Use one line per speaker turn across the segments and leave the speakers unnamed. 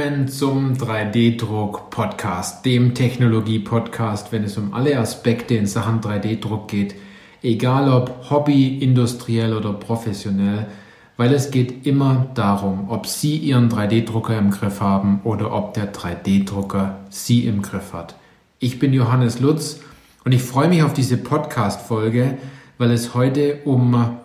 Willkommen zum 3D-Druck-Podcast, dem Technologie-Podcast, wenn es um alle Aspekte in Sachen 3D-Druck geht, egal ob Hobby, industriell oder professionell, weil es geht immer darum, ob Sie Ihren 3D-Drucker im Griff haben oder ob der 3D-Drucker Sie im Griff hat. Ich bin Johannes Lutz und ich freue mich auf diese Podcast-Folge, weil es heute um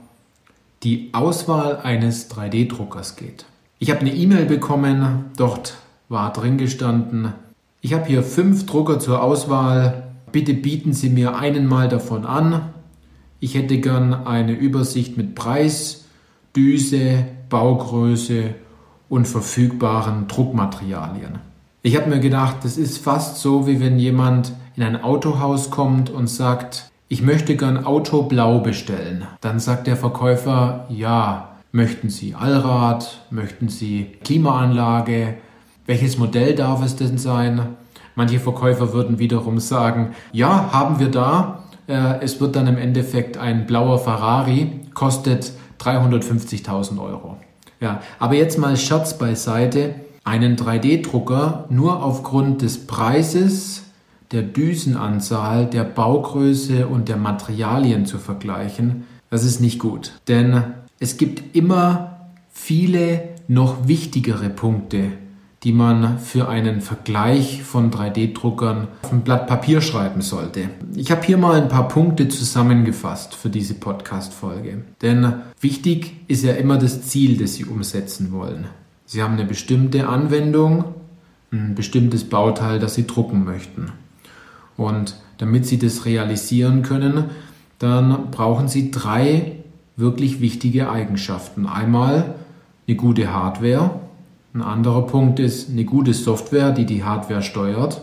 die Auswahl eines 3D-Druckers geht. Ich habe eine E-Mail bekommen, dort war drin gestanden, ich habe hier fünf Drucker zur Auswahl, bitte bieten Sie mir einen mal davon an. Ich hätte gern eine Übersicht mit Preis, Düse, Baugröße und verfügbaren Druckmaterialien. Ich habe mir gedacht, das ist fast so, wie wenn jemand in ein Autohaus kommt und sagt, ich möchte gern Auto blau bestellen. Dann sagt der Verkäufer, ja, möchten Sie Allrad, möchten Sie Klimaanlage, welches Modell darf es denn sein? Manche Verkäufer würden wiederum sagen, ja, haben wir da. Äh, es wird dann im Endeffekt ein blauer Ferrari, kostet 350.000 Euro. Ja, aber jetzt mal Scherz beiseite. Einen 3D-Drucker nur aufgrund des Preises der Düsenanzahl, der Baugröße und der Materialien zu vergleichen, das ist nicht gut. Denn es gibt immer viele noch wichtigere Punkte, die man für einen Vergleich von 3D-Druckern auf ein Blatt Papier schreiben sollte. Ich habe hier mal ein paar Punkte zusammengefasst für diese Podcast-Folge. Denn wichtig ist ja immer das Ziel, das Sie umsetzen wollen. Sie haben eine bestimmte Anwendung, ein bestimmtes Bauteil, das Sie drucken möchten. Und damit Sie das realisieren können, dann brauchen Sie drei wirklich wichtige Eigenschaften. Einmal eine gute Hardware. Ein anderer Punkt ist eine gute Software, die die Hardware steuert.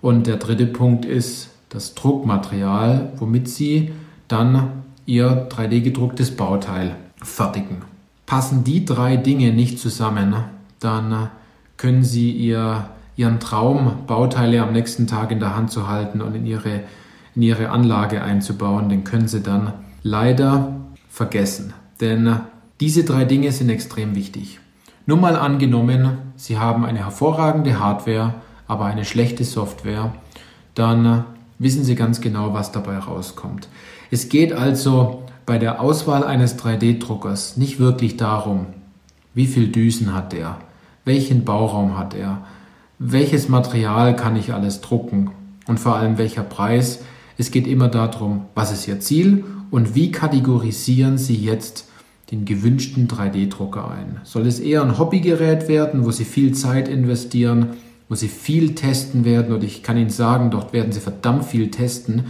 Und der dritte Punkt ist das Druckmaterial, womit Sie dann Ihr 3D gedrucktes Bauteil fertigen. Passen die drei Dinge nicht zusammen, dann können Sie Ihr ihren Traum, Bauteile am nächsten Tag in der Hand zu halten und in ihre, in ihre Anlage einzubauen, den können sie dann leider vergessen. Denn diese drei Dinge sind extrem wichtig. Nur mal angenommen, Sie haben eine hervorragende Hardware, aber eine schlechte Software, dann wissen Sie ganz genau, was dabei rauskommt. Es geht also bei der Auswahl eines 3D-Druckers nicht wirklich darum, wie viel Düsen hat er, welchen Bauraum hat er, welches Material kann ich alles drucken und vor allem welcher Preis. Es geht immer darum, was ist Ihr Ziel und wie kategorisieren Sie jetzt den gewünschten 3D-Drucker ein. Soll es eher ein Hobbygerät werden, wo Sie viel Zeit investieren, wo Sie viel testen werden und ich kann Ihnen sagen, dort werden Sie verdammt viel testen,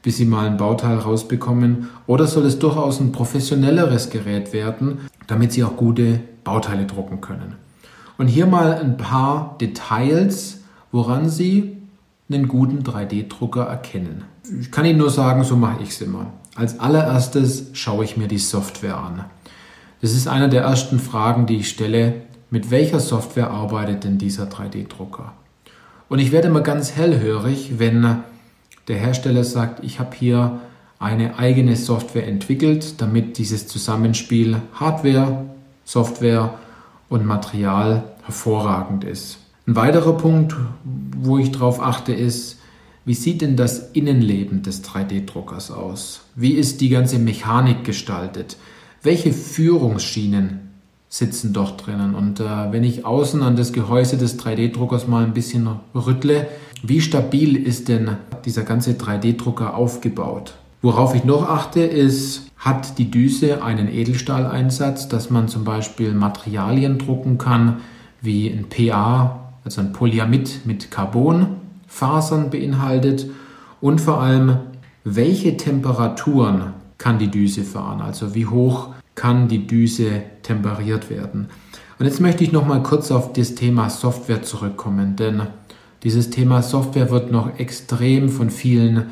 bis Sie mal ein Bauteil rausbekommen oder soll es durchaus ein professionelleres Gerät werden, damit Sie auch gute Bauteile drucken können. Und hier mal ein paar Details, woran Sie einen guten 3D-Drucker erkennen. Ich kann Ihnen nur sagen, so mache ich es immer. Als allererstes schaue ich mir die Software an. Das ist eine der ersten Fragen, die ich stelle. Mit welcher Software arbeitet denn dieser 3D-Drucker? Und ich werde immer ganz hellhörig, wenn der Hersteller sagt, ich habe hier eine eigene Software entwickelt, damit dieses Zusammenspiel Hardware, Software und Material hervorragend ist. Ein weiterer Punkt, wo ich darauf achte, ist, wie sieht denn das Innenleben des 3D-Druckers aus? Wie ist die ganze Mechanik gestaltet? Welche Führungsschienen sitzen dort drinnen? Und äh, wenn ich außen an das Gehäuse des 3D-Druckers mal ein bisschen rüttle, wie stabil ist denn dieser ganze 3D-Drucker aufgebaut? Worauf ich noch achte, ist, hat die Düse einen Edelstahleinsatz, dass man zum Beispiel Materialien drucken kann, wie ein PA, also ein Polyamid mit Carbonfasern beinhaltet und vor allem, welche Temperaturen kann die Düse fahren, also wie hoch kann die Düse temperiert werden. Und jetzt möchte ich noch mal kurz auf das Thema Software zurückkommen, denn dieses Thema Software wird noch extrem von vielen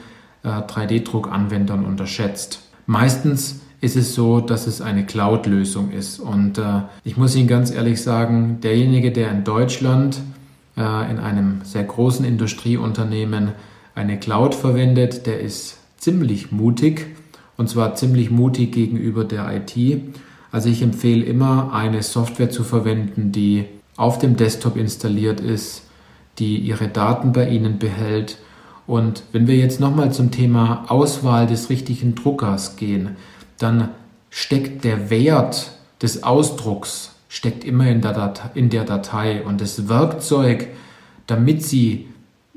3D-Druckanwendern äh, unterschätzt. Meistens ist es so, dass es eine Cloud-Lösung ist. Und äh, ich muss Ihnen ganz ehrlich sagen, derjenige, der in Deutschland in einem sehr großen Industrieunternehmen eine Cloud verwendet, der ist ziemlich mutig. Und zwar ziemlich mutig gegenüber der IT. Also ich empfehle immer, eine Software zu verwenden, die auf dem Desktop installiert ist, die ihre Daten bei Ihnen behält. Und wenn wir jetzt nochmal zum Thema Auswahl des richtigen Druckers gehen, dann steckt der Wert des Ausdrucks steckt immer in der, Datei, in der Datei und das Werkzeug, damit Sie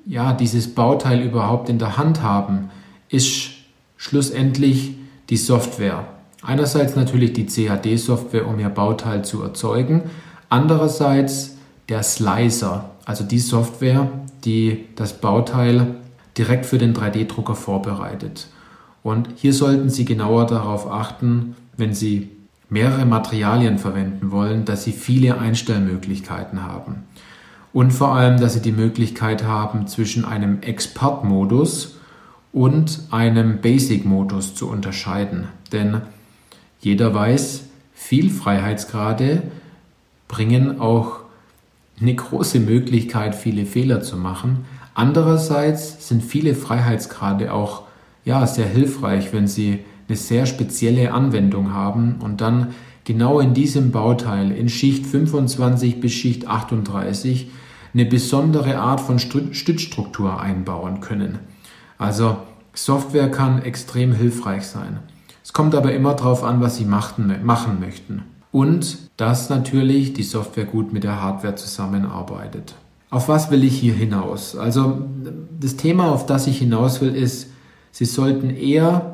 ja dieses Bauteil überhaupt in der Hand haben, ist schlussendlich die Software. Einerseits natürlich die CAD-Software, um Ihr Bauteil zu erzeugen, andererseits der Slicer, also die Software, die das Bauteil direkt für den 3D-Drucker vorbereitet. Und hier sollten Sie genauer darauf achten, wenn Sie mehrere Materialien verwenden wollen, dass Sie viele Einstellmöglichkeiten haben. Und vor allem, dass Sie die Möglichkeit haben, zwischen einem Expert-Modus und einem Basic-Modus zu unterscheiden. Denn jeder weiß, viel Freiheitsgrade bringen auch eine große Möglichkeit, viele Fehler zu machen. Andererseits sind viele Freiheitsgrade auch ja, sehr hilfreich, wenn sie eine sehr spezielle Anwendung haben und dann genau in diesem Bauteil in Schicht 25 bis Schicht 38 eine besondere Art von Stützstruktur einbauen können. Also Software kann extrem hilfreich sein. Es kommt aber immer darauf an, was Sie machen, möchten. Und dass natürlich die Software gut mit der Hardware zusammenarbeitet. Auf was will ich hier hinaus? Also das Thema, auf das ich hinaus will, ist, Sie sollten eher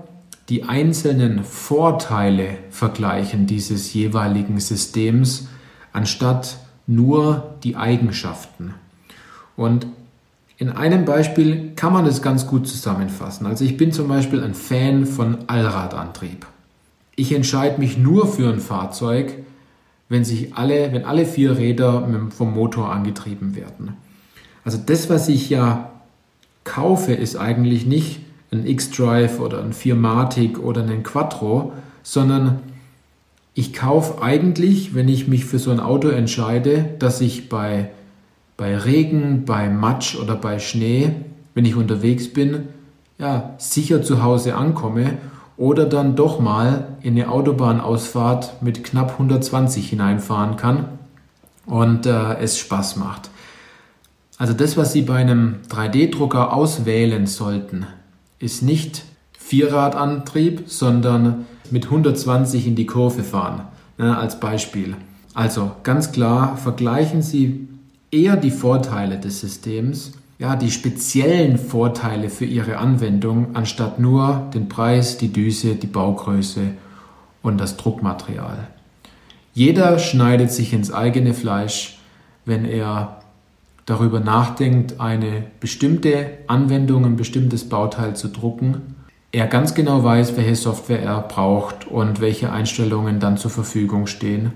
die einzelnen Vorteile vergleichen dieses jeweiligen Systems, anstatt nur die Eigenschaften. Und in einem Beispiel kann man es ganz gut zusammenfassen. Also ich bin zum Beispiel ein Fan von Allradantrieb. Ich entscheide mich nur für ein Fahrzeug, wenn sich alle, wenn alle vier Räder vom Motor angetrieben werden. Also das, was ich ja kaufe, ist eigentlich nicht ein X-Drive oder ein Firmatic oder einen Quattro, sondern ich kaufe eigentlich, wenn ich mich für so ein Auto entscheide, dass ich bei, bei Regen, bei Matsch oder bei Schnee, wenn ich unterwegs bin, ja, sicher zu Hause ankomme oder dann doch mal in eine Autobahnausfahrt mit knapp 120 hineinfahren kann und äh, es Spaß macht. Also das, was Sie bei einem 3D-Drucker auswählen sollten, ist nicht Vierradantrieb, sondern mit 120 in die Kurve fahren, ne, als Beispiel. Also ganz klar, vergleichen Sie eher die Vorteile des Systems, ja, die speziellen Vorteile für Ihre Anwendung, anstatt nur den Preis, die Düse, die Baugröße und das Druckmaterial. Jeder schneidet sich ins eigene Fleisch, wenn er darüber nachdenkt, eine bestimmte Anwendung, ein bestimmtes Bauteil zu drucken, er ganz genau weiß, welche Software er braucht und welche Einstellungen dann zur Verfügung stehen.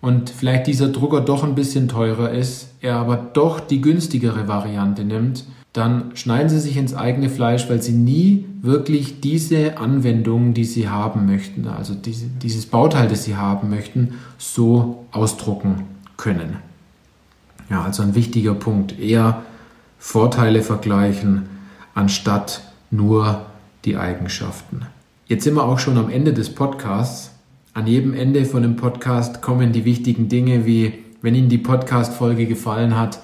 Und vielleicht dieser Drucker doch ein bisschen teurer ist, er aber doch die günstigere Variante nimmt, dann schneiden Sie sich ins eigene Fleisch, weil Sie nie wirklich diese Anwendung, die Sie haben möchten, also diese, dieses Bauteil, das Sie haben möchten, so ausdrucken können. Ja, also ein wichtiger Punkt. Eher Vorteile vergleichen, anstatt nur die Eigenschaften. Jetzt sind wir auch schon am Ende des Podcasts. An jedem Ende von dem Podcast kommen die wichtigen Dinge wie, wenn Ihnen die Podcast-Folge gefallen hat,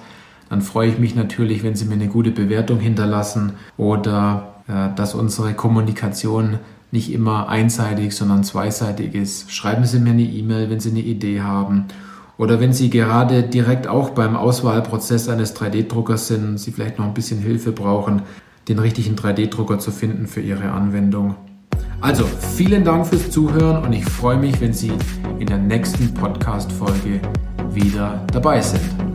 dann freue ich mich natürlich, wenn Sie mir eine gute Bewertung hinterlassen oder äh, dass unsere Kommunikation nicht immer einseitig, sondern zweiseitig ist. Schreiben Sie mir eine E-Mail, wenn Sie eine Idee haben oder wenn Sie gerade direkt auch beim Auswahlprozess eines 3D-Druckers sind, Sie vielleicht noch ein bisschen Hilfe brauchen, den richtigen 3D-Drucker zu finden für Ihre Anwendung. Also, vielen Dank fürs Zuhören und ich freue mich, wenn Sie in der nächsten Podcast-Folge wieder dabei sind.